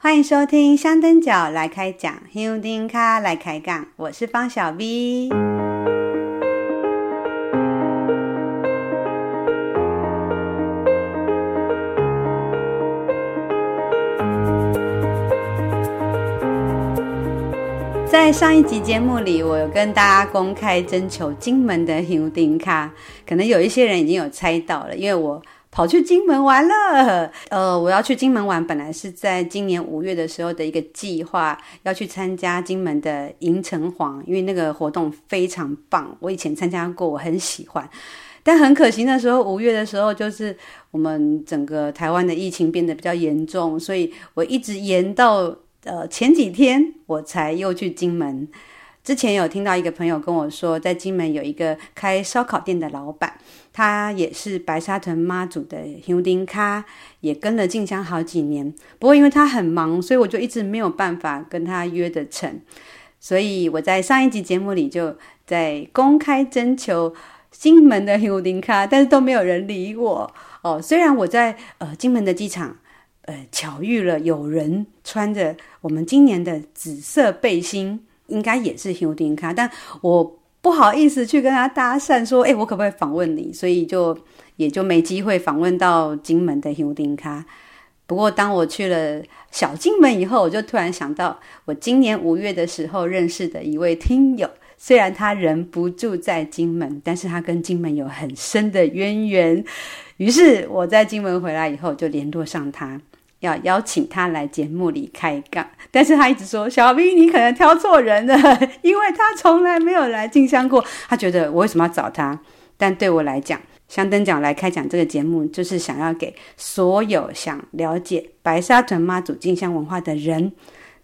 欢迎收听香灯脚来开讲，香灯脚来开杠，我是方小 V。在上一集节目里，我有跟大家公开征求金门的香灯脚，可能有一些人已经有猜到了，因为我。跑去金门玩了，呃，我要去金门玩，本来是在今年五月的时候的一个计划，要去参加金门的迎城隍，因为那个活动非常棒，我以前参加过，我很喜欢。但很可惜那时候五月的时候，就是我们整个台湾的疫情变得比较严重，所以我一直延到呃前几天我才又去金门。之前有听到一个朋友跟我说，在金门有一个开烧烤店的老板，他也是白沙屯妈祖的香灯脚，也跟了静香好几年。不过因为他很忙，所以我就一直没有办法跟他约得成。所以我在上一集节目里就在公开征求金门的香灯脚，但是都没有人理我哦。虽然我在呃金门的机场，呃巧遇了有人穿着我们今年的紫色背心。应该也是香灯脚，但我不好意思去跟他搭讪，说：“哎，我可不可以访问你？”所以就也就没机会访问到金门的香灯脚。不过，当我去了小金门以后，我就突然想到，我今年五月的时候认识的一位听友，虽然他人不住在金门，但是他跟金门有很深的渊源。于是我在金门回来以后，就联络上他。要邀请他来节目里开杠，但是他一直说：“小 V，你可能挑错人了，因为他从来没有来进香过。他觉得我为什么要找他？但对我来讲，香灯脚来开讲这个节目，就是想要给所有想了解白沙屯妈祖进香文化的人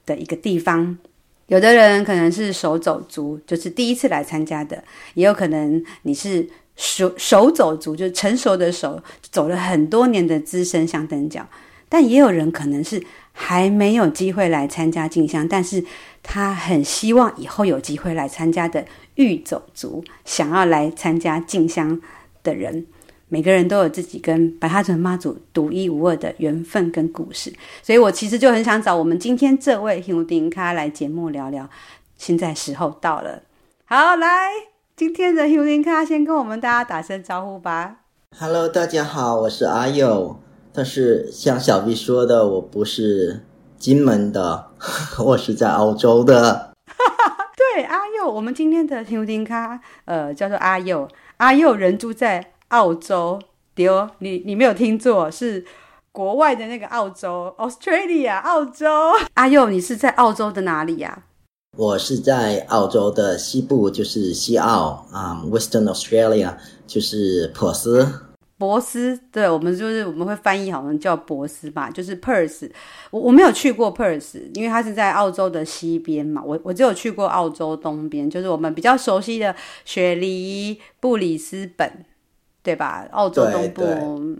的一个地方。有的人可能是手走族，就是第一次来参加的；也有可能你是手手走族，就是成熟的手，走了很多年的资深香灯脚。”但也有人可能是还没有机会来参加进香，但是他很希望以后有机会来参加的欲走族，想要来参加进香的人，每个人都有自己跟白沙屯妈祖独一无二的缘分跟故事，所以我其实就很想找我们今天这位香灯脚来节目聊聊。现在时候到了，好，来今天的香灯脚先跟我们大家打声招呼吧。Hello，大家好，我是阿佑。但是像小 V 说的，我不是金门的，我是在澳洲的。对，阿佑，我们今天的听不听咖，呃，叫做阿佑。阿佑人住在澳洲，对哦，你你没有听错，是国外的那个澳洲，Australia，澳洲。阿佑，你是在澳洲的哪里呀？我是在澳洲的西部，就是西澳啊，um，Western Australia，就是珀斯。珀斯，对，我们就是我们会翻译，好像叫博斯吧，就是 Perth。我我没有去过 Perth，因为它是在澳洲的西边嘛。我我只有去过澳洲东边，就是我们比较熟悉的雪梨、布里斯本，对吧？澳洲东部。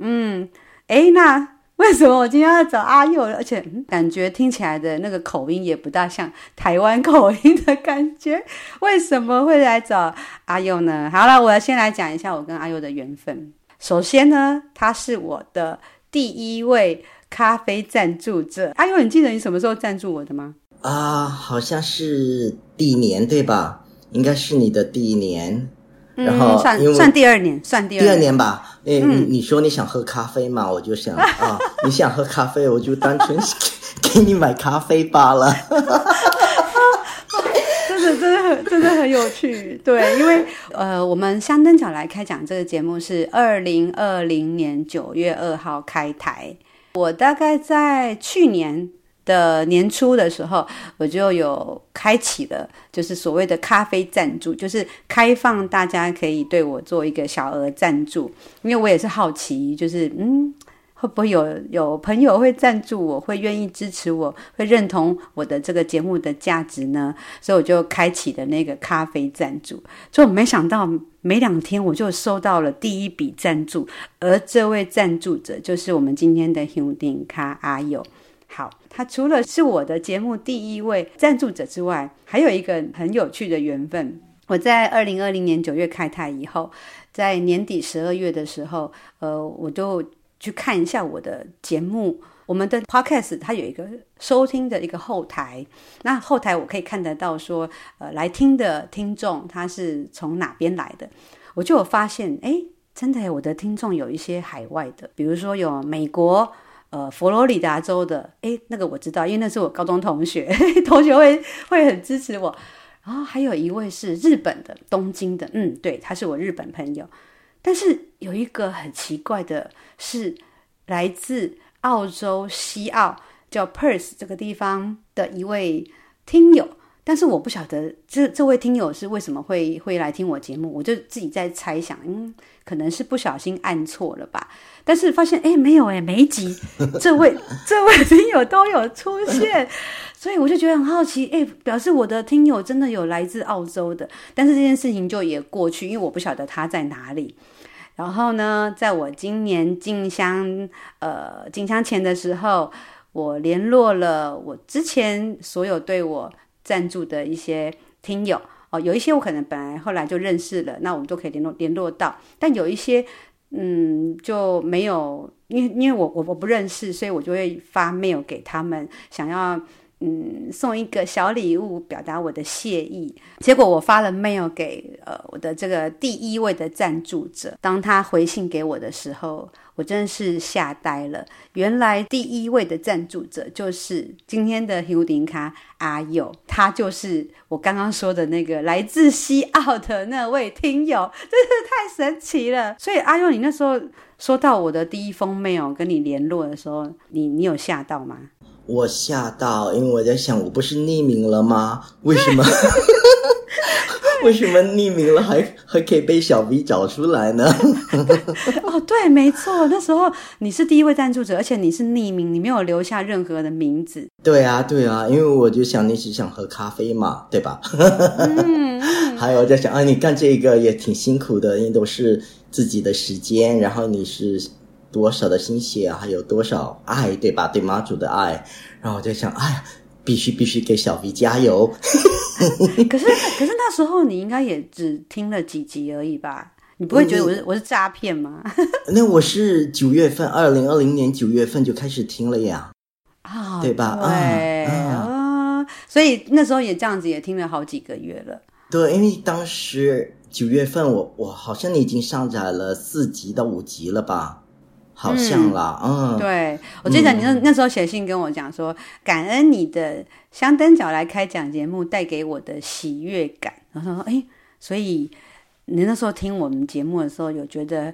嗯，诶，那为什么我今天要找阿佑？而且感觉听起来的那个口音也不大像台湾口音的感觉，为什么会来找阿佑呢？好了，我要先来讲一下我跟阿佑的缘分。首先呢，他是我的第一位咖啡赞助者。阿佑，你记得你什么时候赞助我的吗？啊，好像是第一年对吧？应该是你的第一年，嗯、然后算算第二年，算第二年，第二年吧。诶，嗯、你你说你想喝咖啡嘛？我就想 啊，你想喝咖啡，我就单纯给 你买咖啡罢了。真的很有趣，对，因为呃，我们香灯角来开讲这个节目是二零二零年九月二号开台。我大概在去年的年初的时候，我就有开启了，就是所谓的咖啡赞助，就是开放大家可以对我做一个小额赞助，因为我也是好奇，就是嗯。会不会有有朋友会赞助我，会愿意支持我，会认同我的这个节目的价值呢？所以我就开启了那个咖啡赞助。就没想到没两天我就收到了第一笔赞助，而这位赞助者就是我们今天的香灯脚阿友。好，他除了是我的节目第一位赞助者之外，还有一个很有趣的缘分。我在二零二零年九月开台以后，在年底十二月的时候，呃，我就。去看一下我的节目我们的 podcast 它有一个收听的一个后台，那后台我可以看得到说，呃，来听的听众他是从哪边来的，我就有发现，哎，真的，我的听众有一些海外的，比如说有美国，呃，佛罗里达州的，哎，那个我知道，因为那是我高中同学，同学会会很支持我。然后还有一位是日本的，东京的，嗯，对，他是我日本朋友。但是有一个很奇怪的是，来自澳洲西澳叫 Perth 这个地方的一位听友，但是我不晓得这这位听友是为什么会会来听我节目，我就自己在猜想，嗯，可能是不小心按错了吧。但是发现哎，没有哎，每一集 这位这位听友都有出现，所以我就觉得很好奇，哎，表示我的听友真的有来自澳洲的，但是这件事情就也过去，因为我不晓得他在哪里。然后呢，在我今年进香，呃，进香前的时候，我联络了我之前所有对我赞助的一些听友哦，有一些我可能本来后来就认识了，那我们都可以联络联络到，但有一些嗯就没有，因为因为我我我不认识，所以我就会发 mail 给他们，想要。嗯，送一个小礼物表达我的谢意。结果我发了 mail 给呃我的这个第一位的赞助者，当他回信给我的时候，我真的是吓呆了。原来第一位的赞助者就是今天的尤丁卡阿佑，他就是我刚刚说的那个来自西澳的那位听友，真是太神奇了。所以阿佑，你那时候收到我的第一封 mail 跟你联络的时候，你你有吓到吗？我吓到，因为我在想，我不是匿名了吗？为什么？为什么匿名了还还可以被小 V 找出来呢？哦，对，没错，那时候你是第一位赞助者，而且你是匿名，你没有留下任何的名字。对啊，对啊，因为我就想你是想喝咖啡嘛，对吧？嗯，还有我在想啊，你干这个也挺辛苦的，因为都是自己的时间，然后你是。多少的心血，还有多少爱，对吧？对妈祖的爱，然后我就想，哎呀，必须必须给小 V 加油。可是可是那时候你应该也只听了几集而已吧？你不会觉得我是、嗯、我是诈骗吗？那我是九月份，二零二零年九月份就开始听了呀，啊、哦，对吧？对啊、哦，所以那时候也这样子也听了好几个月了。对，因为当时九月份我我好像你已经上载了四集到五集了吧？好像啦，嗯，嗯对，我记得你那那时候写信跟我讲说，嗯、感恩你的香灯角来开讲节目带给我的喜悦感。然后说，哎，所以你那时候听我们节目的时候，有觉得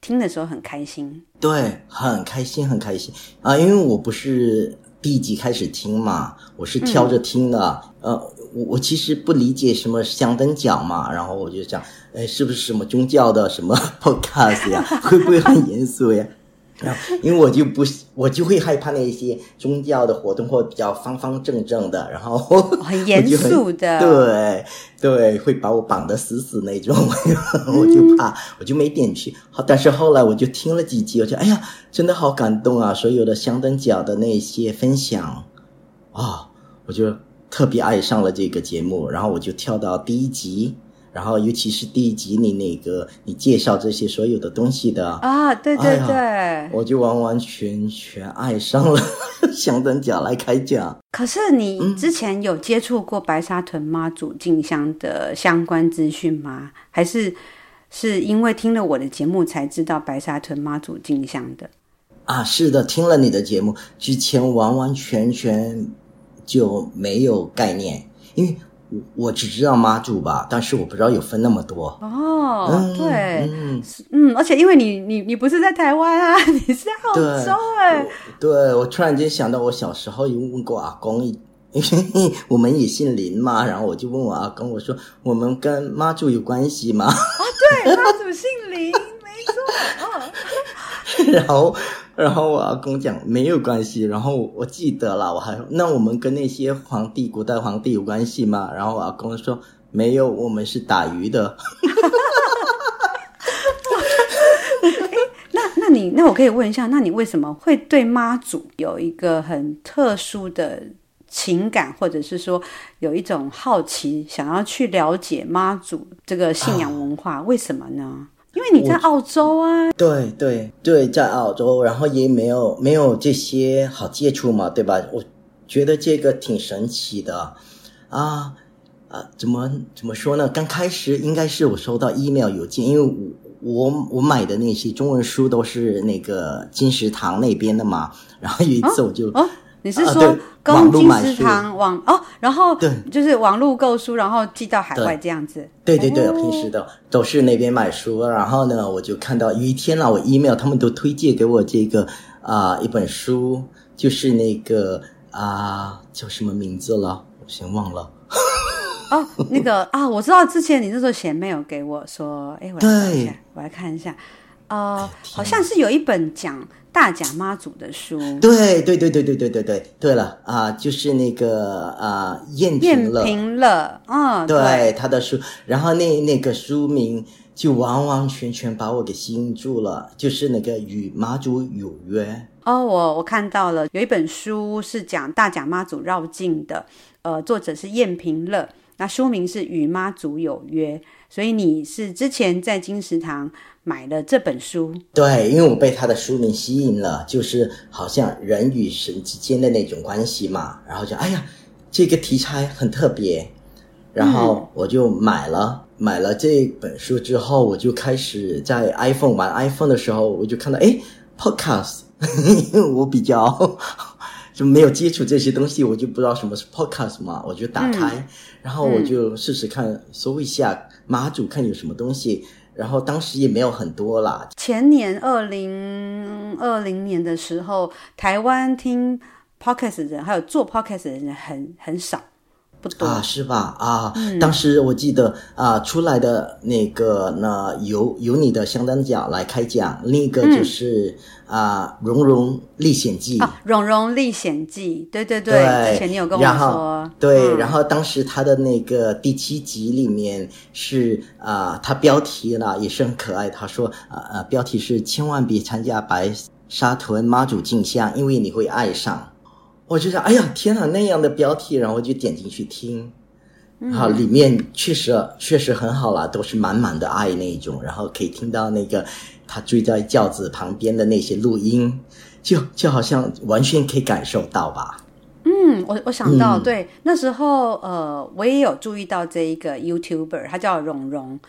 听的时候很开心？对，很开心，很开心啊！因为我不是第一集开始听嘛，我是挑着听的。嗯、呃，我我其实不理解什么香灯角嘛，然后我就想，哎，是不是什么宗教的什么 podcast 呀？会不会很严肃呀？然后，因为我就不，我就会害怕那些宗教的活动或比较方方正正的，然后很严肃的，对对，会把我绑得死死那种，我就怕，我就没点去。好，但是后来我就听了几集，我就哎呀，真的好感动啊！所有的香灯脚的那些分享，啊、哦，我就特别爱上了这个节目，然后我就跳到第一集。然后，尤其是第一集，你那个你介绍这些所有的东西的啊，对对对，哎，我就完完全全爱上了香灯脚来开讲。可是你之前有接触过白沙屯妈祖进香的相关资讯吗？还是是因为听了我的节目才知道白沙屯妈祖进香的？啊，是的，听了你的节目之前，完完全全就没有概念，因为。我我只知道妈祖吧，但是我不知道有分那么多哦。嗯、对，嗯，嗯，而且因为你你你不是在台湾啊，你是在澳洲哎。对，对，我突然间想到，我小时候有问过阿公，因为我们也姓林嘛，然后我就问我阿公，我说我们跟妈祖有关系吗？啊、哦，对，妈祖姓林，没错。哦、然后。然后我阿公讲没有关系，然后我记得了，我还那我们跟那些皇帝、古代皇帝有关系吗？然后我阿公说没有，我们是打鱼的。那 那你那我可以问一下，那你为什么会对妈祖有一个很特殊的情感，或者是说有一种好奇，想要去了解妈祖这个信仰文化？啊、为什么呢？因为你在澳洲啊。对对对，在澳洲，然后也没有没有这些好接触嘛，对吧？我觉得这个挺神奇的啊啊！怎么怎么说呢？刚开始应该是我收到 email 邮件，因为我我我买的那些中文书都是那个金石堂那边的嘛，然后有一次我就。哦哦你是说跟金石堂网哦，然后对，就是网络购书，然后寄到海外这样子。对对对，平时的都是那边买书，然后呢，我就看到有一天啦，我 email 他们都推荐给我这个啊一本书，就是那个啊叫什么名字了，我先忘了。哦，那个啊，我知道之前你那时候写 mail 给我说，哎，我来看一下，我来看一下，呃，好像是有一本讲。大甲妈祖的书，对对对对对对对对对了啊、呃，就是那个啊，燕、呃、平乐，平乐，嗯，对，对他的书，然后那那个书名就完完全全把我给吸引住了，就是那个与妈祖有约。哦，我我看到了，有一本书是讲大甲妈祖绕境的，呃，作者是燕平乐，那书名是与妈祖有约，所以你是之前在金石堂。买了这本书，对，因为我被他的书名吸引了，就是好像人与神之间的那种关系嘛，然后就哎呀，这个题材很特别，然后我就买了，嗯、买了这本书之后，我就开始在 iPhone 玩 iPhone 的时候，我就看到哎，Podcast，因 为我比较 就没有接触这些东西，我就不知道什么是 Podcast 嘛，我就打开，嗯、然后我就试试看搜一下妈祖，看有什么东西。然后当时也没有很多啦。前年二零二零年的时候，台湾听 podcast 的人还有做 podcast 的人很很少。不多。啊，是吧？啊，嗯、当时我记得啊，出来的那个呢，由由你的香灯脚来开讲，另一个就是、嗯、啊，《荣荣历险记》啊，《荣荣历险记》，对对对，对之前你有跟我说，对，嗯、然后当时他的那个第七集里面是啊，他标题呢也是很可爱，他说啊啊，标题是千万别参加白沙屯妈祖进香，因为你会爱上。我就想，哎呀，天哪，那样的标题，然后我就点进去听，好里面确实确实很好啦，都是满满的爱那一种，然后可以听到那个他追在轿子旁边的那些录音，就就好像完全可以感受到吧。嗯，我我想到，嗯、对，那时候呃，我也有注意到这一个 YouTuber，他叫荣荣。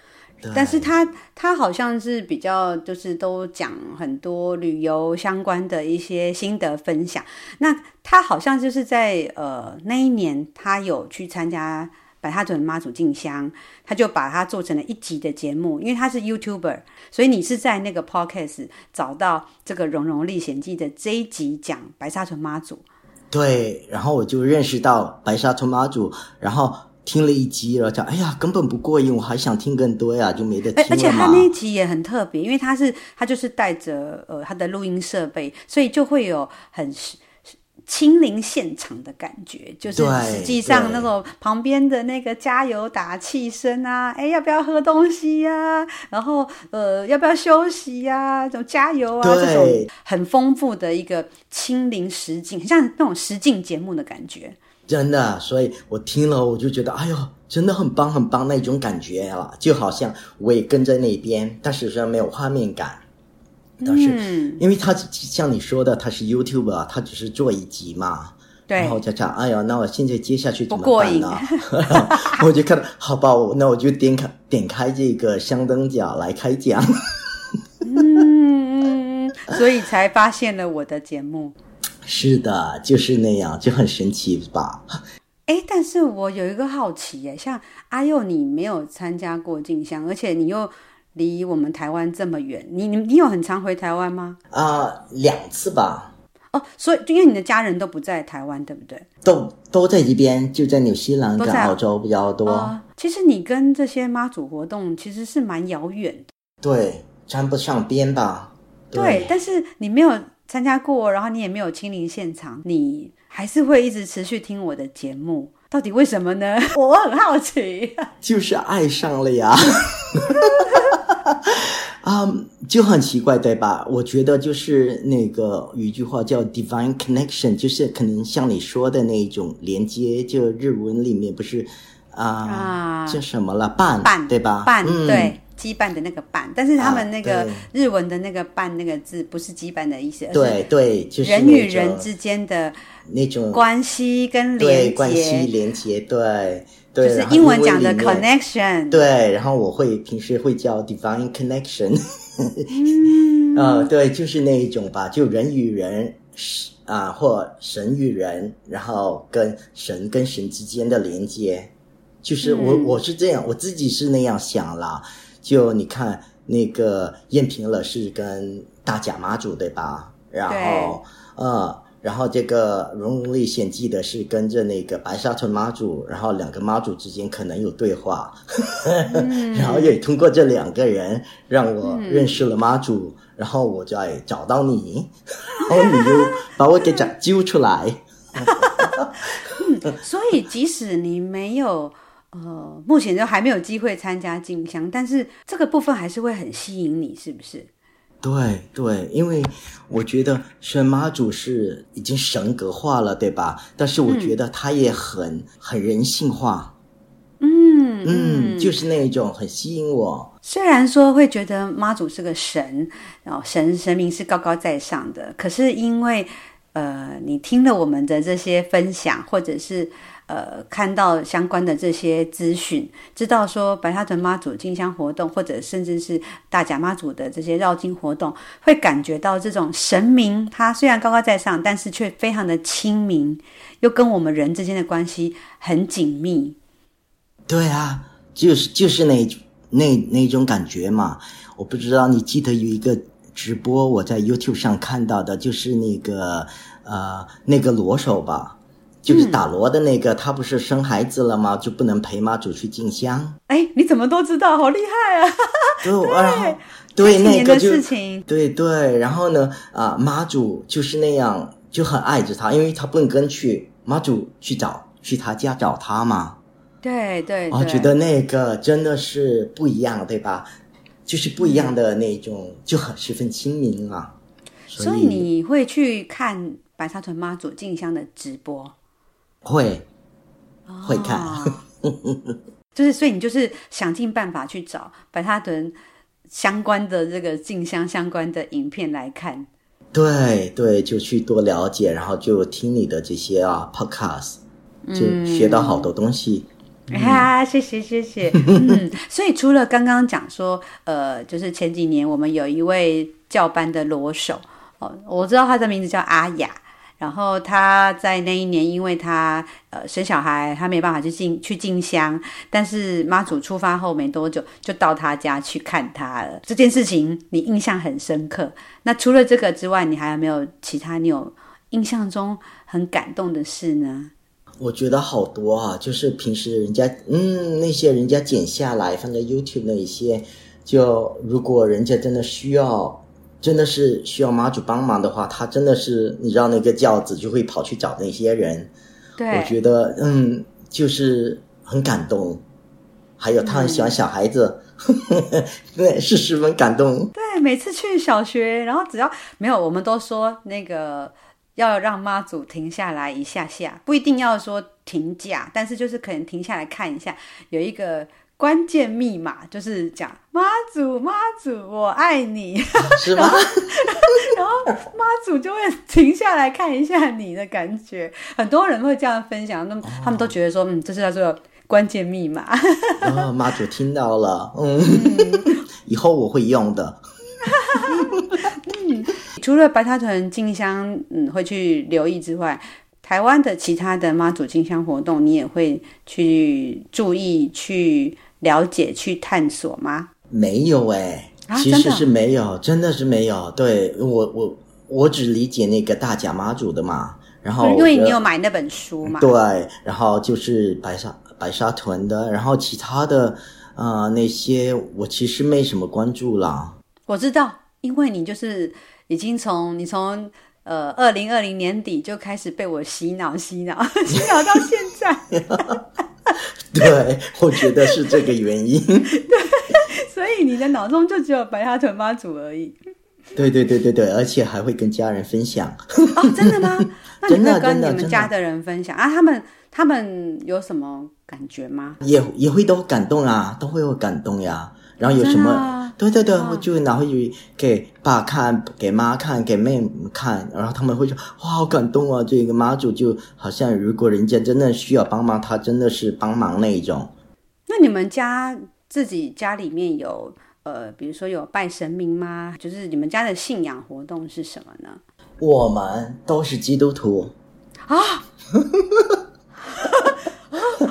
但是他他好像是比较就是都讲很多旅游相关的一些心得分享。那他好像就是在呃那一年，他有去参加白沙屯妈祖进香，他就把它做成了一集的节目。因为他是 YouTuber，所以你是在那个 Podcast 找到这个《荣荣历险记》的这一集讲白沙屯妈祖。对，然后我就认识到白沙屯妈祖，然后。听了一集，然后讲，哎呀，根本不过瘾，我还想听更多呀，就没得听了。而且他那一集也很特别，因为他是他就是带着呃他的录音设备，所以就会有很亲临现场的感觉，就是实际上那种旁边的那个加油打气声啊，哎，要不要喝东西呀、啊？然后呃，要不要休息呀、啊？这种加油啊，对这种很丰富的一个亲临实境，像那种实境节目的感觉。真的，所以我听了，我就觉得，哎呦，真的很棒，很棒那种感觉啊，就好像我也跟在那边，但是实际上没有画面感。但是，嗯、因为他像你说的，他是 YouTube 啊他只是做一集嘛，对。然后就想，哎呀，那我现在接下去怎么办呢？我就看，好吧，那我就点开点开这个香灯角来开讲。嗯，所以才发现了我的节目。是的，就是那样，就很神奇吧？哎，但是我有一个好奇耶，像阿佑，你没有参加过进香，而且你又离我们台湾这么远，你你你有很常回台湾吗？啊、呃，两次吧。哦，所以因为你的家人都不在台湾，对不对？都都在这边，就在纽西兰跟澳洲比较多。呃、其实你跟这些妈祖活动其实是蛮遥远的，对，沾不上边吧？对，对，但是你没有。参加过，然后你也没有亲临现场，你还是会一直持续听我的节目，到底为什么呢？我很好奇，就是爱上了呀，啊，um, 就很奇怪，对吧？我觉得就是那个有一句话叫 divine connection，就是可能像你说的那一种连接，就日文里面不是、uh, 啊，叫什么了？伴伴对吧？伴、嗯、对。羁绊的那个绊，但是他们那个日文的那个绊那个字不是羁绊的意思，对对，就是人与人之间的那种关系跟连接，关系连接，对对，就是英文讲的 connection，对，然后我会平时会叫 divine connection，嗯，呃，对，就是那一种吧，就人与人。啊，或神与人，然后跟神跟神之间的连接，就是我、嗯、我是这样，我自己是那样想啦。就你看那个燕平了是跟大甲妈祖对吧？然后呃，然后这个《荣荣历险记》的是跟着那个白沙屯妈祖，然后两个妈祖之间可能有对话，嗯、然后也通过这两个人让我认识了妈祖。嗯然后我再找到你，然后你又把我给找揪出来。嗯，所以即使你没有呃，目前就还没有机会参加进香，但是这个部分还是会很吸引你，是不是？对对，因为我觉得神妈祖是已经神格化了，对吧？但是我觉得他也很、嗯、很人性化。嗯嗯，就是那一种很吸引我。虽然说会觉得妈祖是个神，然后神神明是高高在上的，可是因为呃，你听了我们的这些分享，或者是呃看到相关的这些资讯，知道说白沙屯妈祖进香活动，或者甚至是大甲妈祖的这些绕境活动，会感觉到这种神明他虽然高高在上，但是却非常的亲民，又跟我们人之间的关系很紧密。对啊，就是就是那那那种感觉嘛。我不知道你记得有一个直播，我在 YouTube 上看到的，就是那个呃那个罗手吧，就是打锣的那个，嗯、他不是生孩子了吗？就不能陪妈祖去进香。哎，你怎么都知道？好厉害啊！对，然后对那个就对对，然后呢啊、呃，妈祖就是那样就很爱着他，因为他不能跟去妈祖去找去他家找他嘛。对对，我觉得那个真的是不一样，对吧？就是不一样的那种，嗯、就很十分亲民啊。所以你会去看白沙屯妈祖进香的直播？会，会看。哦、就是，所以你就是想尽办法去找白沙屯相关的这个进香相关的影片来看。对对，就去多了解，然后就听你的这些啊 podcast，就学到好多东西。嗯啊，谢谢谢谢。嗯，所以除了刚刚讲说，呃，就是前几年我们有一位教班的罗手，哦，我知道他的名字叫阿雅。然后他在那一年，因为他呃生小孩，他没办法去进去进香，但是妈祖出发后没多久，就到他家去看他了。这件事情你印象很深刻。那除了这个之外，你还有没有其他你有印象中很感动的事呢？我觉得好多啊，就是平时人家嗯那些人家剪下来放在 YouTube 那一些，就如果人家真的需要，真的是需要妈祖帮忙的话，他真的是你知道那个轿子就会跑去找那些人。对，我觉得嗯就是很感动，还有他很喜欢小孩子，嗯、对，是十分感动。对，每次去小学，然后只要没有，我们都说那个。要让妈祖停下来一下下，不一定要说停驾，但是就是可能停下来看一下，有一个关键密码，就是讲妈祖妈祖我爱你，是吗？然后妈祖就会停下来看一下你的感觉，很多人会这样分享，那他们都觉得说，嗯，这是叫做关键密码。哦，妈祖听到了，嗯，嗯以后我会用的。嗯，除了白沙屯进香，嗯，会去留意之外，台湾的其他的妈祖进香活动，你也会去注意、去了解、去探索吗？没有哎、其实是没有，真的是没有。对我，我我只理解那个大甲妈祖的嘛，然后因为你有买那本书嘛，对，然后就是白沙白沙屯的，然后其他的啊、呃、那些，我其实没什么关注啦。我知道。因为你就是已经从你从呃二零二零年底就开始被我洗脑洗脑 洗脑到现在，对，我觉得是这个原因。对，所以你的脑中就只有白沙屯妈祖而已。对对对对对，而且还会跟家人分享。哦，真的吗？那你会跟你们家的人分享啊？他们他们有什么感觉吗？也也会都感动啊，都会有感动呀。然后有什么，对对对，我就拿回去给爸看，给妈看，给妹妹看，然后他们会说哇，好感动啊！这个妈祖就好像如果人家真的需要帮忙，他真的是帮忙那一种。那你们家自己家里面有呃，比如说有拜神明吗？就是你们家的信仰活动是什么呢？我们都是基督徒啊。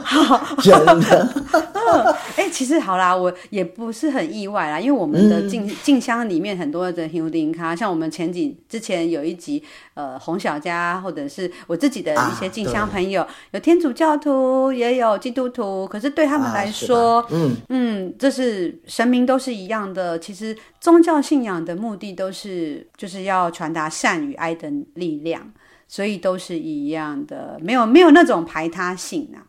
好，真的。哎、欸，其实好啦，我也不是很意外啦，因为我们的进进香里面很多的香灯脚，像我们前几之前有一集，呃，洪小家或者是我自己的一些静香朋友，啊、有天主教徒，也有基督徒，可是对他们来说，啊、嗯嗯，这是神明都是一样的。其实宗教信仰的目的都是就是要传达善与爱的力量，所以都是一样的，没有没有那种排他性啊。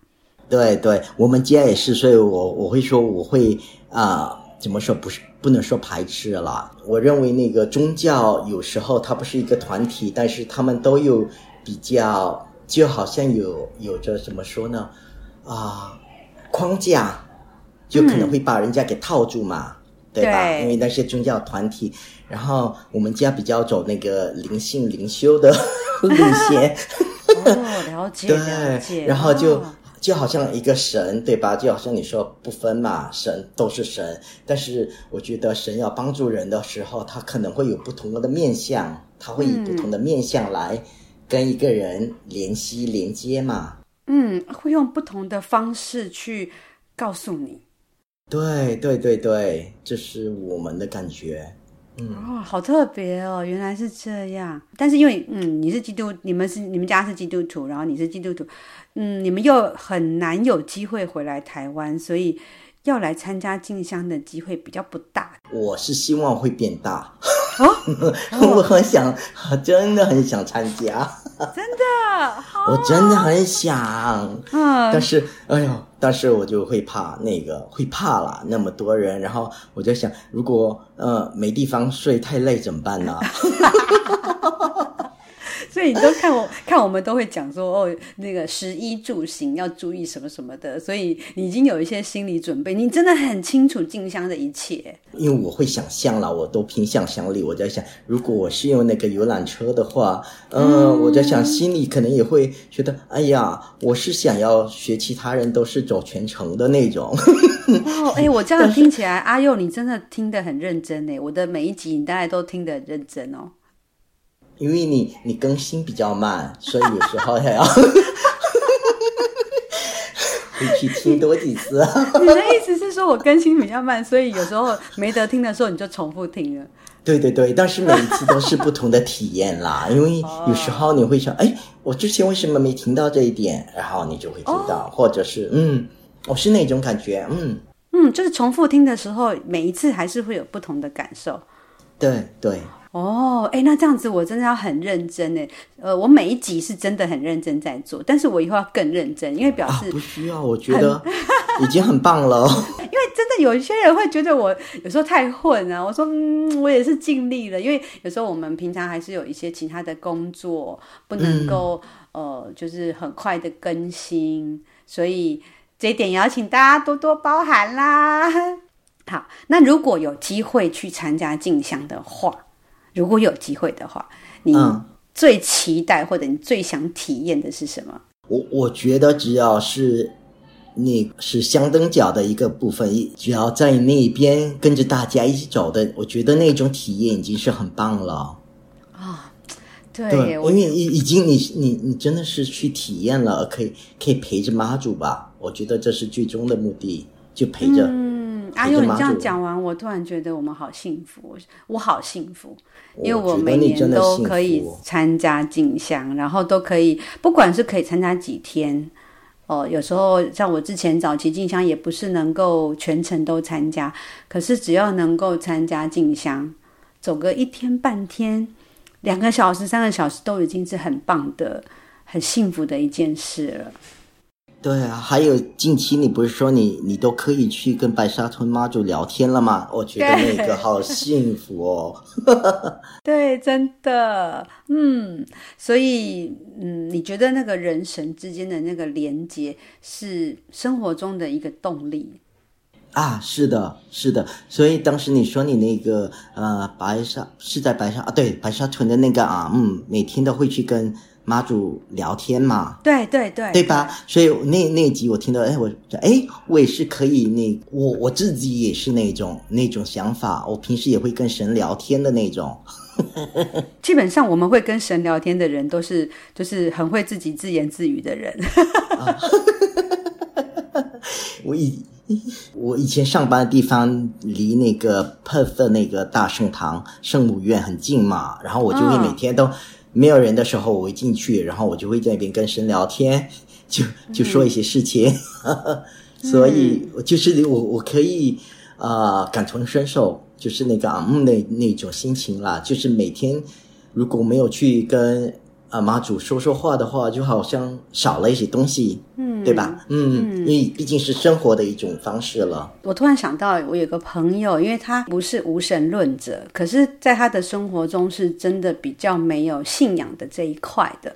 对对，我们家也是，所以我我会说，我会啊、呃，怎么说？不是不能说排斥了。我认为那个宗教有时候它不是一个团体，但是他们都有比较，就好像有有着怎么说呢？啊、呃，框架，就可能会把人家给套住嘛，嗯、对吧？对，因为那些宗教团体，然后我们家比较走那个灵性灵修的 路线。哦，了解，了解，然后就。哦就好像一个神，对吧？就好像你说不分嘛，神都是神。但是我觉得神要帮助人的时候，他可能会有不同的面相，他会以不同的面相来跟一个人联系连接嘛。嗯，会用不同的方式去告诉你。对对对对，这是我们的感觉。嗯、哦，好特别哦，原来是这样。但是因为嗯，你是基督，你们是你们家是基督徒，然后你是基督徒。嗯，你们又很难有机会回来台湾，所以要来参加进香的机会比较不大。我是希望会变大，哦、我很想，真的很想参加，真的，我真的很想。嗯，但是，哎呦，但是我就会怕那个，会怕啦，那么多人，然后我就想，如果呃没地方睡，太累怎么办呢？所以你都看我看我们都会讲说哦，那个食衣住行要注意什么什么的，所以你已经有一些心理准备，你真的很清楚静香的一切。因为我会想象了，我都凭想象力，我在想，如果我是用那个游览车的话，呃、嗯，我在想心里可能也会觉得，哎呀，我是想要学其他人都是走全程的那种。哦，哎，我这样 听起来，阿佑你真的听得很认真哎，我的每一集你大概都听得很认真哦。因为你你更新比较慢，所以有时候还要 回去听多几次。你的意思是说我更新比较慢，所以有时候没得听的时候你就重复听了？对对对，但是每一次都是不同的体验啦。因为有时候你会想，哎，我之前为什么没听到这一点？然后你就会知道，哦、或者是嗯，我是那种感觉，嗯嗯，就是重复听的时候，每一次还是会有不同的感受。对对。哦，哎，那这样子我真的要很认真哎，呃，我每一集是真的很认真在做，但是我以后要更认真，因为表示、啊、不需要，我觉得已经很棒了。因为真的有一些人会觉得我有时候太混啊，我说嗯，我也是尽力了，因为有时候我们平常还是有一些其他的工作，不能够、嗯、呃，就是很快的更新，所以这一点也要请大家多多包涵啦。好，那如果有机会去参加进香的话。如果有机会的话，你最期待或者你最想体验的是什么？我我觉得只要是你是香灯脚的一个部分，只要在那边跟着大家一起走的，我觉得那种体验已经是很棒了。啊、哦，对，对，因为已已经你你你真的是去体验了，可以可以陪着妈祖吧？我觉得这是最终的目的，就陪着。嗯，阿佑，你这样讲完，我突然觉得我们好幸福，我好幸福。因为我每年都可以参加进香，然后都可以，不管是可以参加几天，哦，有时候像我之前早期进香也不是能够全程都参加，可是只要能够参加进香，走个一天半天、两个小时、三个小时，都已经是很棒的、很幸福的一件事了。对啊，还有近期你不是说你你都可以去跟白沙屯妈祖聊天了吗？我觉得那个好幸福哦。对，真的，嗯，所以嗯，你觉得那个人神之间的那个连接是生活中的一个动力？啊，是的，是的，所以当时你说你那个呃白沙是在白沙啊，对，白沙屯的那个啊，嗯，每天都会去跟妈祖聊天嘛，对对对，对吧？所以那那一集我听到，哎，我哎，我也是可以那我我自己也是那种那种想法，我平时也会跟神聊天的那种。基本上我们会跟神聊天的人，都是就是很会自己自言自语的人。啊、我以我以前上班的地方离那个 Perth 的那个大圣堂圣母院很近嘛，然后我就会每天都没有人的时候，我会进去，然后我就会在那边跟神聊天，就就说一些事情，嗯、所以就是我我可以啊、呃、感同身受。就是那个啊，嗯，那那种心情啦，就是每天如果没有去跟啊妈祖说说话的话，就好像少了一些东西，嗯，对吧？嗯，嗯，因为毕竟是生活的一种方式了。我突然想到，我有个朋友，因为他不是无神论者，可是在他的生活中是真的比较没有信仰的这一块的，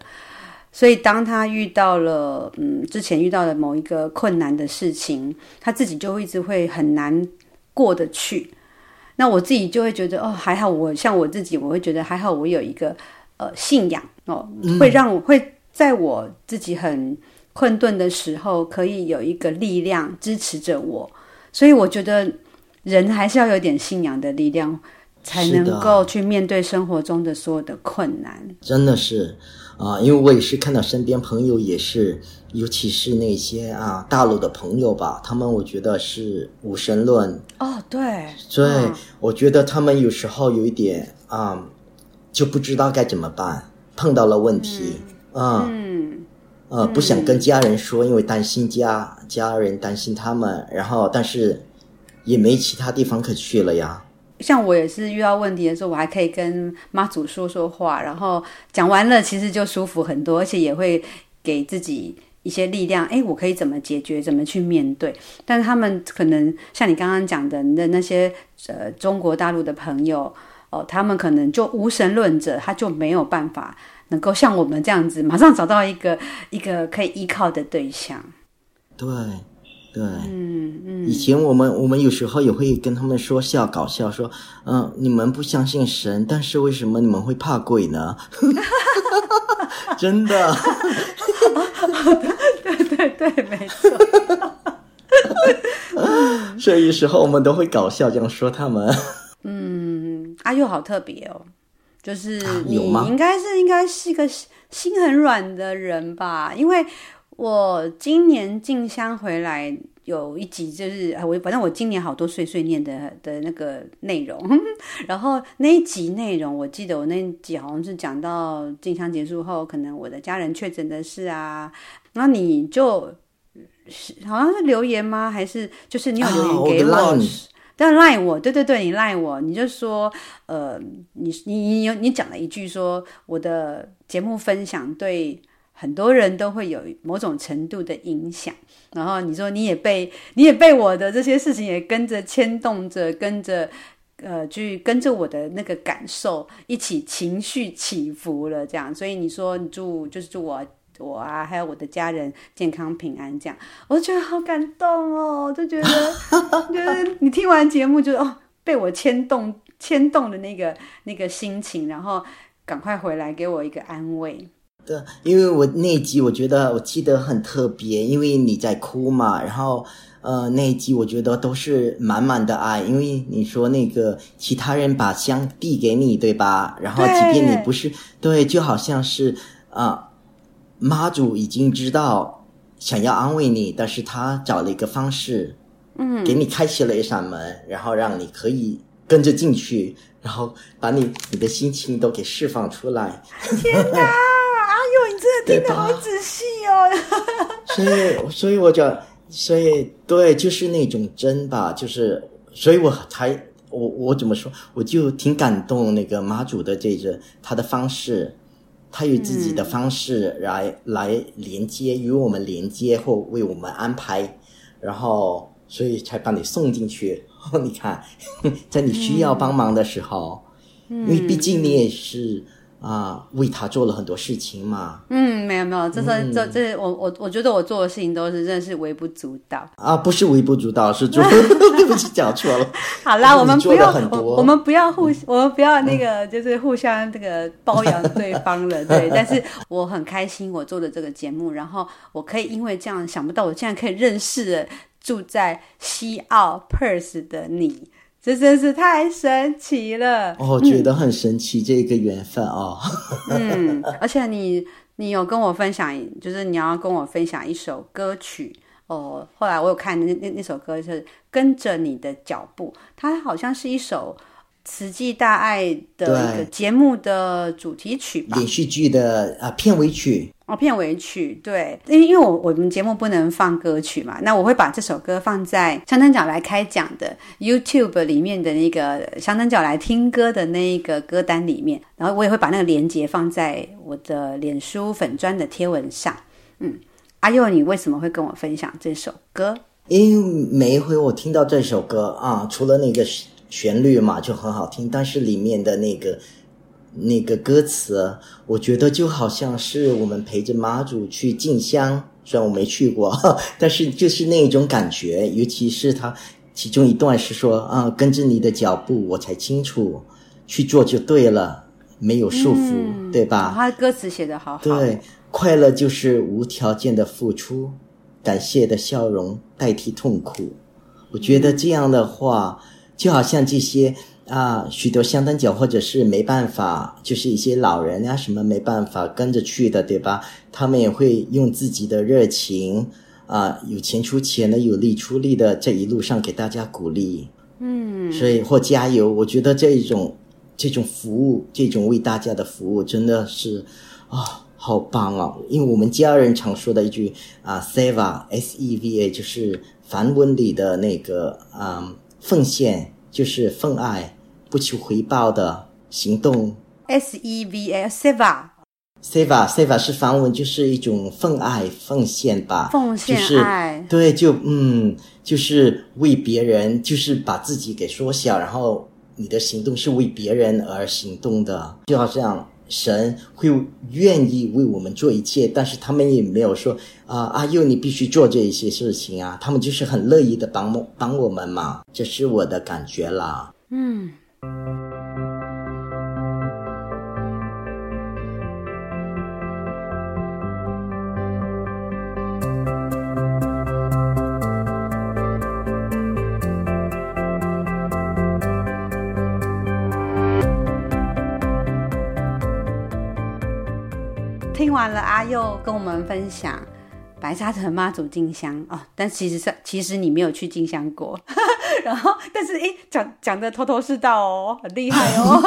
所以当他遇到了嗯之前遇到的某一个困难的事情，他自己就一直会很难过得去。那我自己就会觉得哦，还好我像我自己，我会觉得还好，我有一个呃信仰哦，会让我会在我自己很困顿的时候，可以有一个力量支持着我。所以我觉得人还是要有点信仰的力量，才能够去面对生活中的所有的困难。真的是。啊，因为我也是看到身边朋友也是，尤其是那些啊大陆的朋友吧，他们我觉得是无神论。哦，对，对，嗯、我觉得他们有时候有一点啊，就不知道该怎么办，碰到了问题，嗯，啊、嗯，呃，不想跟家人说，因为担心家家人担心他们，然后但是也没其他地方可去了呀。像我也是遇到问题的时候，我还可以跟妈祖说说话，然后讲完了，其实就舒服很多，而且也会给自己一些力量。诶，我可以怎么解决？怎么去面对？但是他们可能像你刚刚讲的的那些呃中国大陆的朋友他们可能就无神论者，他就没有办法能够像我们这样子，马上找到一个 一个可以依靠的对象。对。对，嗯嗯，以前我们我们有时候也会跟他们说笑搞笑说，嗯，你们不相信神，但是为什么你们会怕鬼呢？真的，对对对，没错。所以有时候我们都会搞笑这样说他们。嗯，阿佑好特别哦，就是你应该是应该是一个心很软的人吧，因为。我今年进香回来有一集，就是我反正我今年好多碎碎念的的那个内容，然后那一集内容，我记得我那一集好像是讲到进香结束后，可能我的家人确诊的事啊，然后你就好像是留言吗？还是就是你有留言给我？啊、我但赖我，对对对，你赖我，你就说呃，你你你有你讲了一句说我的节目分享对。很多人都会有某种程度的影响，然后你说你也被你也被我的这些事情也跟着牵动着，跟着呃，去跟着我的那个感受一起情绪起伏了，这样。所以你说你祝就是祝我我啊，还有我的家人健康平安，这样，我就觉得好感动哦，就觉得 就是你听完节目就哦被我牵动牵动的那个那个心情，然后赶快回来给我一个安慰。对，因为我那一集我觉得我记得很特别，因为你在哭嘛，然后呃那一集我觉得都是满满的爱，因为你说那个其他人把香递给你，对吧？然后即便你不是对，对，就好像是啊、呃、妈祖已经知道想要安慰你，但是他找了一个方式，嗯，给你开启了一扇门，然后让你可以跟着进去，然后把你你的心情都给释放出来。天哪！你真的听得好仔细哦，所以，所以我就，所以对，就是那种真吧，就是，所以我才，我我怎么说，我就挺感动那个妈祖的这个他的方式，他有自己的方式来、嗯、来连接与我们连接或为我们安排，然后所以才把你送进去。你看，在你需要帮忙的时候，嗯、因为毕竟你也是。啊，为他做了很多事情嘛。嗯，没有没有，这是、嗯、这这我我我觉得我做的事情都是真的是微不足道啊，不是微不足道，是做 对不起讲错了。好啦，我们不要我，我们不要互我们不要那个、嗯、就是互相这个包养对方了，对。但是我很开心我做的这个节目，然后我可以因为这样想不到我竟然可以认识了住在西澳 Perth 的你。这真是太神奇了！我、哦、觉得很神奇，嗯、这个缘分哦。嗯，而且你你有跟我分享，就是你要跟我分享一首歌曲哦。后来我有看那那那首歌是跟着你的脚步，它好像是一首。慈济大爱的一个节目的主题曲吧，连续剧的啊片尾曲哦，片尾曲对，因为因为我我们节目不能放歌曲嘛，那我会把这首歌放在香灯角来开讲的 YouTube 里面的那个香灯角来听歌的那个歌单里面，然后我也会把那个连接放在我的脸书粉砖的贴文上。嗯，阿佑，你为什么会跟我分享这首歌？因为每一回我听到这首歌啊，除了那个。旋律嘛就很好听，但是里面的那个那个歌词，我觉得就好像是我们陪着妈祖去进香，虽然我没去过，但是就是那种感觉。尤其是他其中一段是说啊，跟着你的脚步，我才清楚去做就对了，没有束缚，嗯、对吧？他的歌词写得好好。对，快乐就是无条件的付出，感谢的笑容代替痛苦。我觉得这样的话。嗯就好像这些啊，许多相当脚或者是没办法，就是一些老人、啊，什么没办法跟着去的，对吧？他们也会用自己的热情啊，有钱出钱的，有力出力的，这一路上给大家鼓励，嗯，所以或加油。我觉得这一种这种服务，这种为大家的服务，真的是啊、哦，好棒啊！因为我们家人常说的一句啊，Seva S E V A，就是梵文里的那个啊。奉献就是奉爱，不求回报的行动。S E V A Seva，Seva Seva 是梵文，就是一种奉爱奉献吧。奉献爱，就是，对，就嗯，就是为别人，就是把自己给缩小，然后你的行动是为别人而行动的，就好像。神会愿意为我们做一切，但是他们也没有说啊，阿佑你必须做这一些事情啊，他们就是很乐意的帮帮我们嘛，这是我的感觉啦。嗯。听完了阿佑跟我们分享白沙屯妈祖进香哦，但其实是其实你没有去进香过，然后但是诶讲讲的头头是道哦，很厉害哦。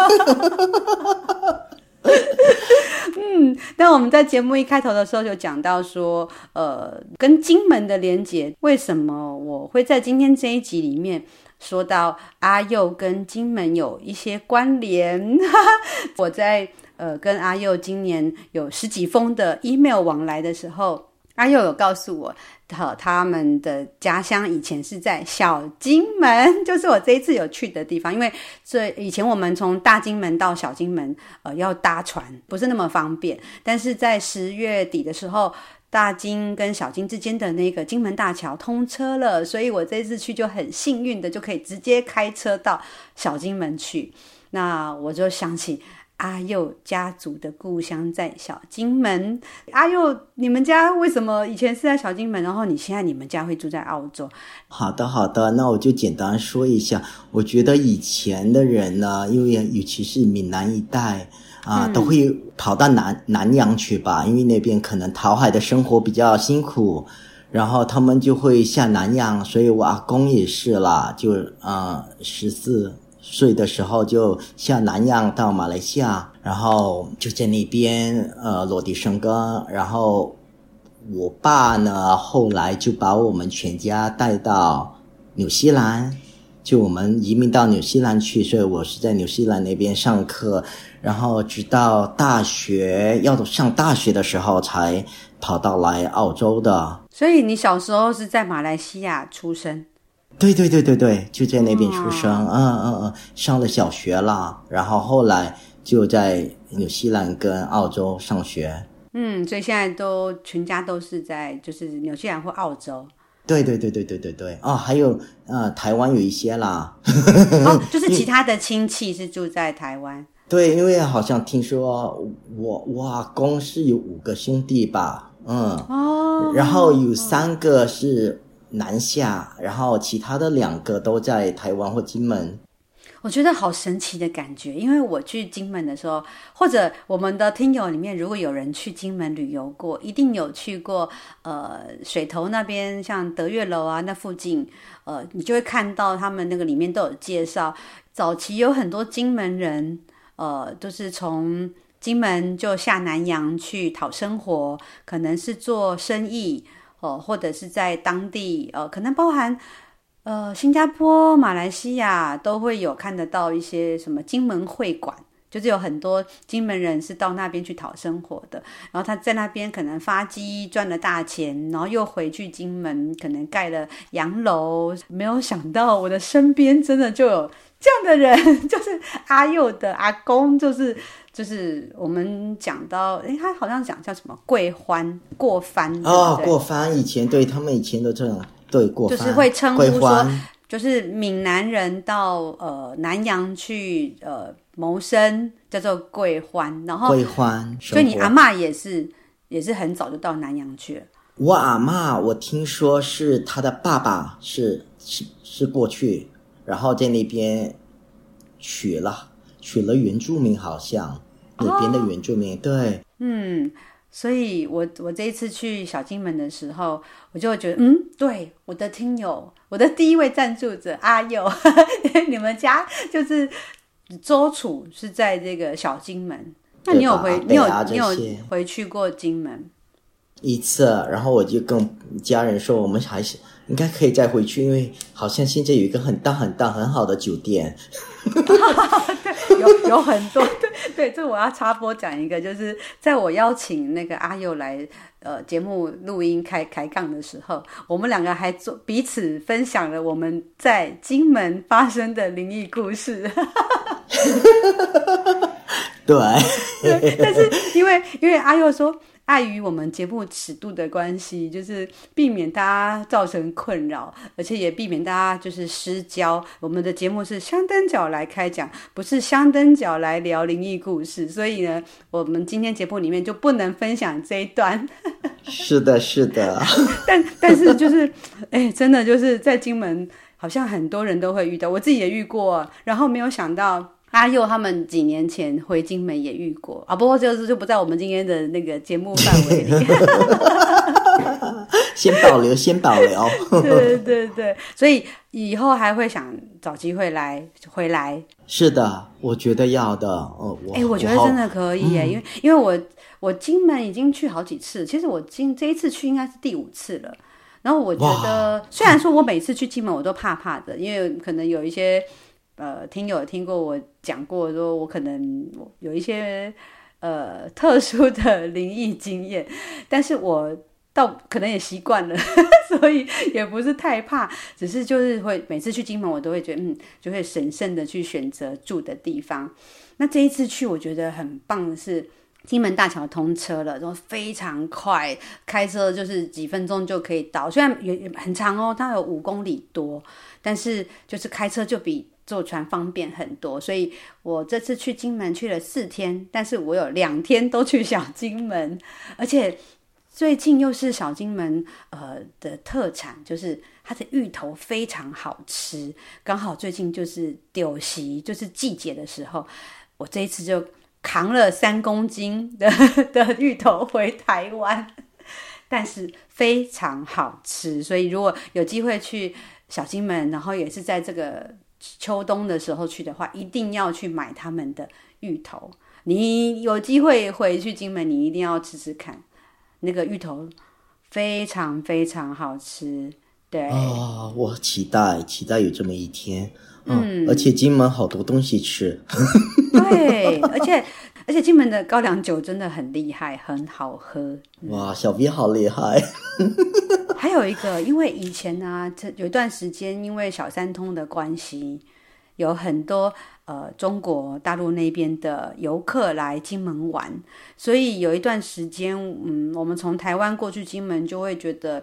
嗯，那我们在节目一开头的时候就讲到说，呃，跟金门的连结，为什么我会在今天这一集里面说到阿佑跟金门有一些关联？我在。呃，跟阿佑今年有十几封的 email 往来的时候，阿佑有告诉我，他他们的家乡以前是在小金门，就是我这一次有去的地方。因为这以前我们从大金门到小金门，呃，要搭船，不是那么方便。但是在十月底的时候，大金跟小金之间的那个金门大桥通车了，所以我这次去就很幸运的就可以直接开车到小金门去。那我就想起。阿佑家族的故乡在小金门。阿佑，你们家为什么以前是在小金门？然后你现在你们家会住在澳洲？好的，好的，那我就简单说一下。我觉得以前的人呢，因为尤其是闽南一带啊，呃嗯、都会跑到南南洋去吧，因为那边可能讨海的生活比较辛苦，然后他们就会下南洋。所以我阿公也是啦，就啊十四。岁的时候就下南洋到马来西亚，然后就在那边呃落地生根。然后我爸呢，后来就把我们全家带到纽西兰，就我们移民到纽西兰去。所以我是在纽西兰那边上课，然后直到大学要上大学的时候才跑到来澳洲的。所以你小时候是在马来西亚出生？对对对对对，就在那边出生，嗯嗯嗯，上了小学了，然后后来就在纽西兰跟澳洲上学。嗯，所以现在都全家都是在就是纽西兰或澳洲。对对对对对对对哦，还有呃，台湾有一些啦。哦，就是其他的亲戚是住在台湾。对，因为好像听说我我阿公是有五个兄弟吧，嗯，哦，然后有三个是南下，然后其他的两个都在台湾或金门。我觉得好神奇的感觉，因为我去金门的时候，或者我们的听友里面，如果有人去金门旅游过，一定有去过呃水头那边，像得月楼啊那附近，呃，你就会看到他们那个里面都有介绍，早期有很多金门人，呃，都是从金门就下南洋去讨生活，可能是做生意，或者是在当地，呃，可能包含。呃，新加坡、马来西亚都会有看得到一些什么金门会馆，就是有很多金门人是到那边去讨生活的。然后他在那边可能发迹赚了大钱，然后又回去金门，可能盖了洋楼。没有想到我的身边真的就有这样的人，就是阿佑的阿公，就是就是我们讲到，诶，他好像讲叫什么桂欢过番哦，过番以前对他们以前都这样。对，过就是会称呼说，就是闽南人到呃南洋去呃谋生，叫做桂欢。然后桂欢，所以你阿嬷也是也是很早就到南洋去了。我阿嬷，我听说是他的爸爸是是是过去，然后在那边娶了娶了原住民，好像那边的原住民。哦、对，嗯。所以我，我我这一次去小金门的时候，我就觉得，嗯，对，我的听友，我的第一位赞助者阿佑，你们家就是周楚是在这个小金门，那你有回，你有你有回去过金门一次，然后我就跟家人说，我们还是应该可以再回去，因为好像现在有一个很大很大很好的酒店。对，有有很多，对 对，这我要插播讲一个，就是在我邀请那个阿佑来呃节目录音开开杠的时候，我们两个还做彼此分享了我们在金门发生的灵异故事。对，对，但是因为因为阿佑说。碍于我们节目尺度的关系，就是避免大家造成困扰，而且也避免大家就是失焦。我们的节目是香灯脚来开讲，不是香灯脚来聊灵异故事，所以呢，我们今天节目里面就不能分享这一段。是的，是的。但但是就是，哎，真的就是在金门，好像很多人都会遇到，我自己也遇过，然后没有想到。阿佑他们几年前回金门也遇过啊，不过就是就不在我们今天的那个节目范围里。先保留，先保留。对对对，所以以后还会想找机会来回来。是的，我觉得要的。哦，我哎、欸，我觉得真的可以耶，嗯、因为因为我我金门已经去好几次，其实我今这一次去应该是第五次了。然后我觉得，虽然说我每次去金门我都怕怕的，因为可能有一些。呃，听友听过我讲过，说我可能有一些呃特殊的 灵异经验，但是我倒可能也习惯了，所以也不是太怕，只是就是会每次去金门，我都会觉得嗯，就会审慎的去选择住的地方。那这一次去，我觉得很棒的是金门大桥通车了，然后非常快，开车就是几分钟就可以到，虽然也很长哦，它有五公里多，但是就是开车就比。坐船方便很多，所以我这次去金门去了四天，但是我有两天都去小金门，而且最近又是小金门呃的特产，就是它的芋头非常好吃，刚好最近就是丢席，就是季节的时候，我这一次就扛了三公斤的 的芋头回台湾，但是非常好吃，所以如果有机会去小金门，然后也是在这个。秋冬的时候去的话，一定要去买他们的芋头。你有机会回去金门，你一定要吃吃看，那个芋头非常非常好吃。对啊、哦，我期待期待有这么一天。嗯，而且金门好多东西吃。对，而且而且金门的高粱酒真的很厉害，很好喝。哇，小 V 好厉害。还有一个，因为以前呢、啊，这有一段时间，因为小三通的关系，有很多呃中国大陆那边的游客来金门玩，所以有一段时间，嗯，我们从台湾过去金门就会觉得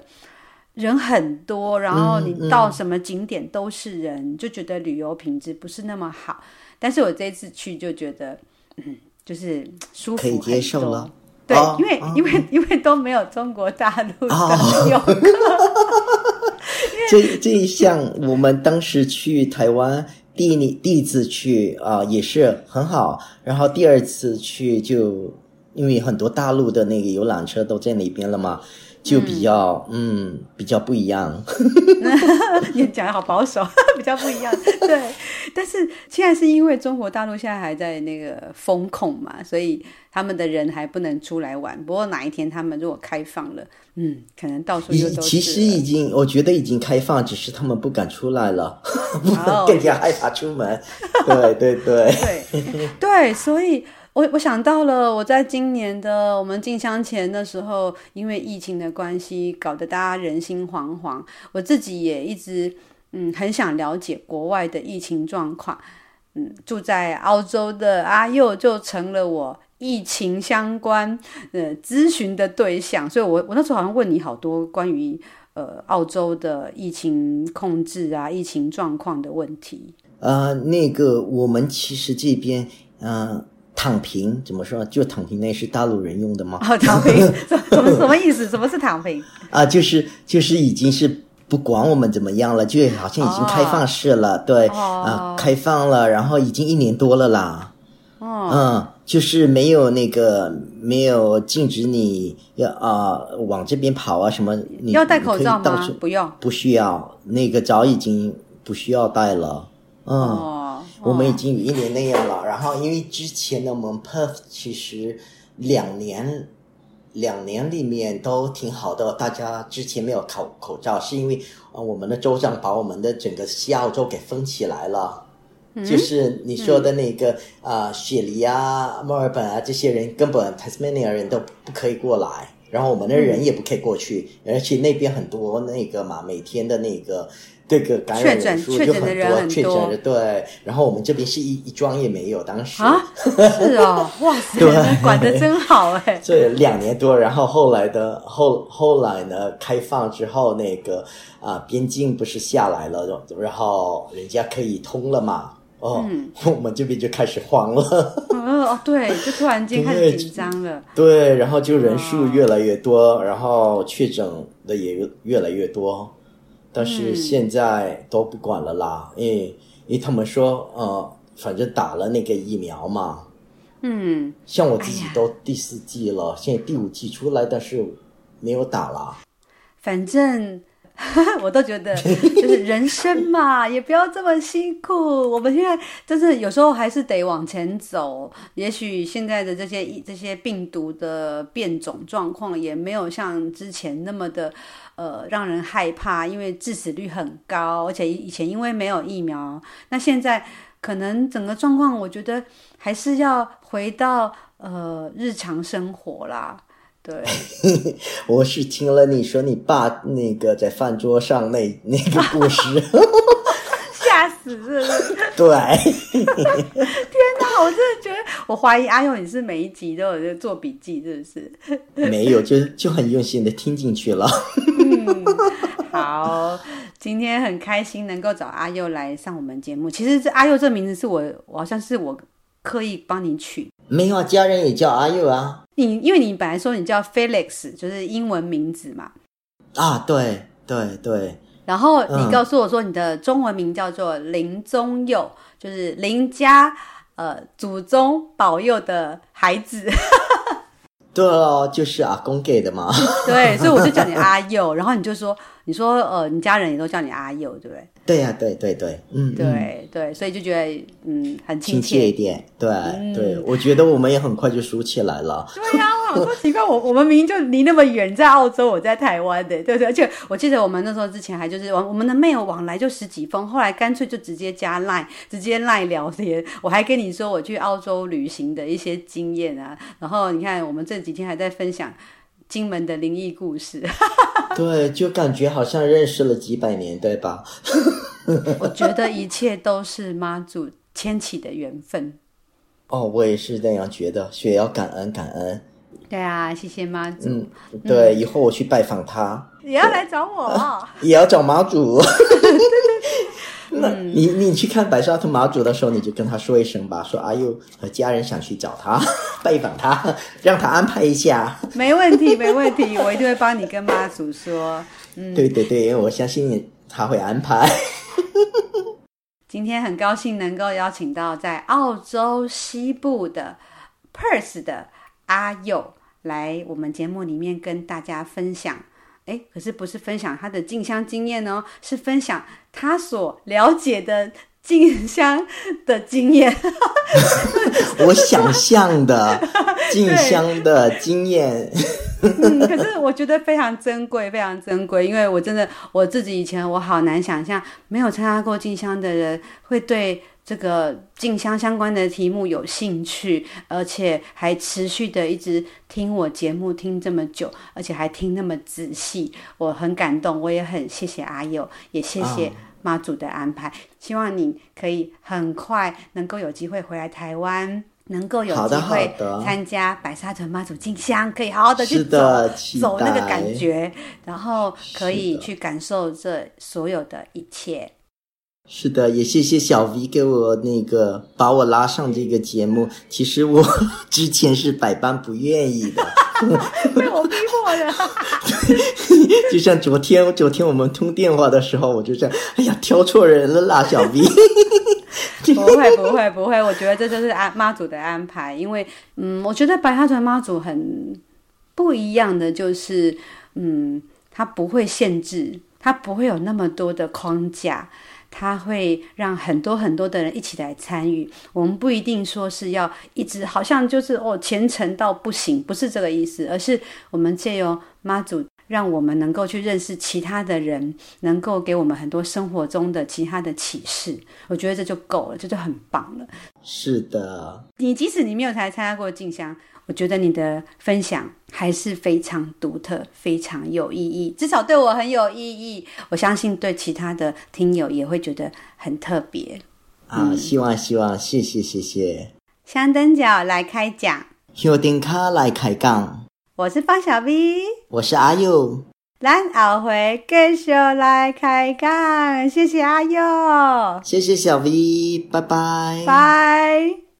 人很多，然后你到什么景点都是人，嗯嗯、就觉得旅游品质不是那么好。但是我这次去就觉得，嗯，就是舒服，可以接受了。对，哦、因为、哦、因为因为都没有中国大陆的游客。哦、这这一项，我们当时去台湾第一第一次去啊、呃，也是很好。然后第二次去就因为很多大陆的那个游览车都在那边了嘛。就比较嗯，嗯，比较不一样。你讲的好保守，比较不一样。对，但是现在是因为中国大陆现在还在那个封控嘛，所以他们的人还不能出来玩。不过哪一天他们如果开放了，嗯，可能到处就都。其实已经，我觉得已经开放，只是他们不敢出来了，更加害怕出门。对对对对对，所以。我我想到了，我在今年的我们进香前的时候，因为疫情的关系，搞得大家人心惶惶。我自己也一直嗯很想了解国外的疫情状况。嗯，住在澳洲的阿佑就成了我疫情相关呃咨询的对象，所以我我那时候好像问你好多关于呃澳洲的疫情控制啊、疫情状况的问题。呃，那个我们其实这边嗯。躺平怎么说？就躺平那是大陆人用的吗？哦，躺平 什么什么意思？什么是躺平？啊，就是就是已经是不管我们怎么样了，就好像已经开放式了，哦、对、哦、啊，开放了，然后已经一年多了啦。哦，嗯，就是没有那个没有禁止你要啊往这边跑啊什么，你要戴口罩吗？不用，不需要，那个早已经不需要戴了。嗯。哦我们已经有一年那样了，然后因为之前的我们 Perth 其实两年两年里面都挺好的，大家之前没有口口罩，是因为呃我们的州长把我们的整个西澳洲给封起来了，嗯、就是你说的那个啊、嗯呃、雪梨啊、墨尔本啊这些人根本 Tasmania 人都不可以过来，然后我们的人也不可以过去，嗯、而且那边很多那个嘛，每天的那个。这个感染人数就很多，确诊的对，然后我们这边是一一桩也没有，当时。啊，是哦，哇塞，对。管的真好哎，这两年多，然后后来的后后来呢，开放之后那个啊、呃、边境不是下来了，然后人家可以通了嘛，哦，嗯、我们这边就开始慌了，嗯、哦对，就突然间开始紧张了，对，对，然后就人数越来越多，哦、然后确诊的也越来越多。但是现在都不管了啦，嗯、因为因为他们说，呃，反正打了那个疫苗嘛，嗯，像我自己都第四季了，哎、现在第五季出来，但是没有打了。反正 我都觉得，就是人生嘛，也不要这么辛苦。我们现在就是有时候还是得往前走。也许现在的这些这些病毒的变种状况，也没有像之前那么的。呃，让人害怕，因为致死率很高，而且以前因为没有疫苗，那现在可能整个状况，我觉得还是要回到呃日常生活啦。对，我是听了你说你爸那个在饭桌上那那个故事。吓死是不是？对，天哪！我真的觉得，我怀疑阿佑你是每一集都有在做笔记，是不是？没有，就就很用心的听进去了。嗯，好，今天很开心能够找阿佑来上我们节目。其实这阿佑这名字是我，我好像是我刻意帮你取。没有啊，家人也叫阿佑啊。你因为你本来说你叫 Felix，就是英文名字嘛。啊，对对对。然后你告诉我说，你的中文名叫做林宗佑，嗯、就是林家呃祖宗保佑的孩子。对哦，就是阿公给的嘛。对，所以我就叫你 阿佑，然后你就说，你说呃，你家人也都叫你阿佑，对不对？对呀、啊，对对对，嗯，对嗯对，所以就觉得嗯很亲切，亲切一点，对、嗯、对，我觉得我们也很快就熟起来了。对呀、啊，我好说奇怪，我我们明明就离那么远，在澳洲，我在台湾的，对不对？而且我记得我们那时候之前还就是我们的 mail 往来就十几封，后来干脆就直接加 line，直接 line 聊天。我还跟你说我去澳洲旅行的一些经验啊，然后你看我们这几天还在分享金门的灵异故事。对，就感觉好像认识了几百年，对吧？我觉得一切都是妈祖牵起的缘分。哦，我也是那样觉得，所以要感恩感恩。对啊，谢谢妈祖。嗯，对，以后我去拜访他，也要来找我，哦，也要找妈祖。那你你去看白沙屯妈祖的时候，你就跟他说一声吧，说阿佑和家人想去找他拜访他，让他安排一下。没问题，没问题，我一定会帮你跟妈祖说。嗯，对对对，因为我相信他会安排。今天很高兴能够邀请到在澳洲西部的 Perth 的阿佑。来我们节目里面跟大家分享，哎，可是不是分享他的进香经验哦，是分享他所了解的静香的经验。我想象的 静香的经验。嗯，可是我觉得非常珍贵，非常珍贵，因为我真的我自己以前我好难想象，没有参加过静香的人会对。这个静香相关的题目有兴趣，而且还持续的一直听我节目听这么久，而且还听那么仔细，我很感动，我也很谢谢阿佑，也谢谢妈祖的安排。Oh. 希望你可以很快能够有机会回来台湾，能够有机会参加白沙屯妈祖进香，可以好好的去走走那个感觉，然后可以去感受这所有的一切。是的，也谢谢小 V 给我那个把我拉上这个节目。其实我 之前是百般不愿意的，被我逼迫的。就像昨天，昨天我们通电话的时候，我就这样，哎呀，挑错人了啦，小 V。不会，不会，不会。我觉得这就是安妈祖的安排，因为嗯，我觉得白沙屯妈祖很不一样的，就是嗯，他不会限制，他不会有那么多的框架。他会让很多很多的人一起来参与，我们不一定说是要一直好像就是哦虔诚到不行，不是这个意思，而是我们借由妈祖，让我们能够去认识其他的人，能够给我们很多生活中的其他的启示，我觉得这就够了，这就很棒了。是的，你即使你没有才参加过静香。我觉得你的分享还是非常独特，非常有意义，至少对我很有意义。我相信对其他的听友也会觉得很特别。啊，嗯、希望希望，谢谢谢谢。香灯脚来开讲，香灯卡来开讲。我是方小 V，我是阿佑。咱后回继续来开讲，谢谢阿佑，谢谢小 V，拜拜，拜。